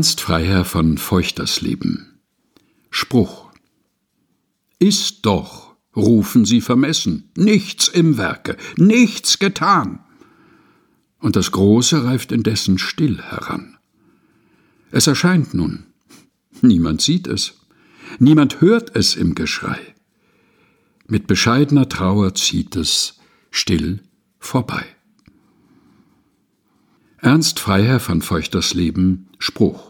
Ernst Freiherr von Feuchtersleben Spruch Ist doch, rufen sie vermessen, nichts im Werke, nichts getan. Und das Große reift indessen still heran. Es erscheint nun, niemand sieht es, niemand hört es im Geschrei. Mit bescheidener Trauer zieht es still vorbei. Ernst Freiherr von Feuchtersleben Spruch.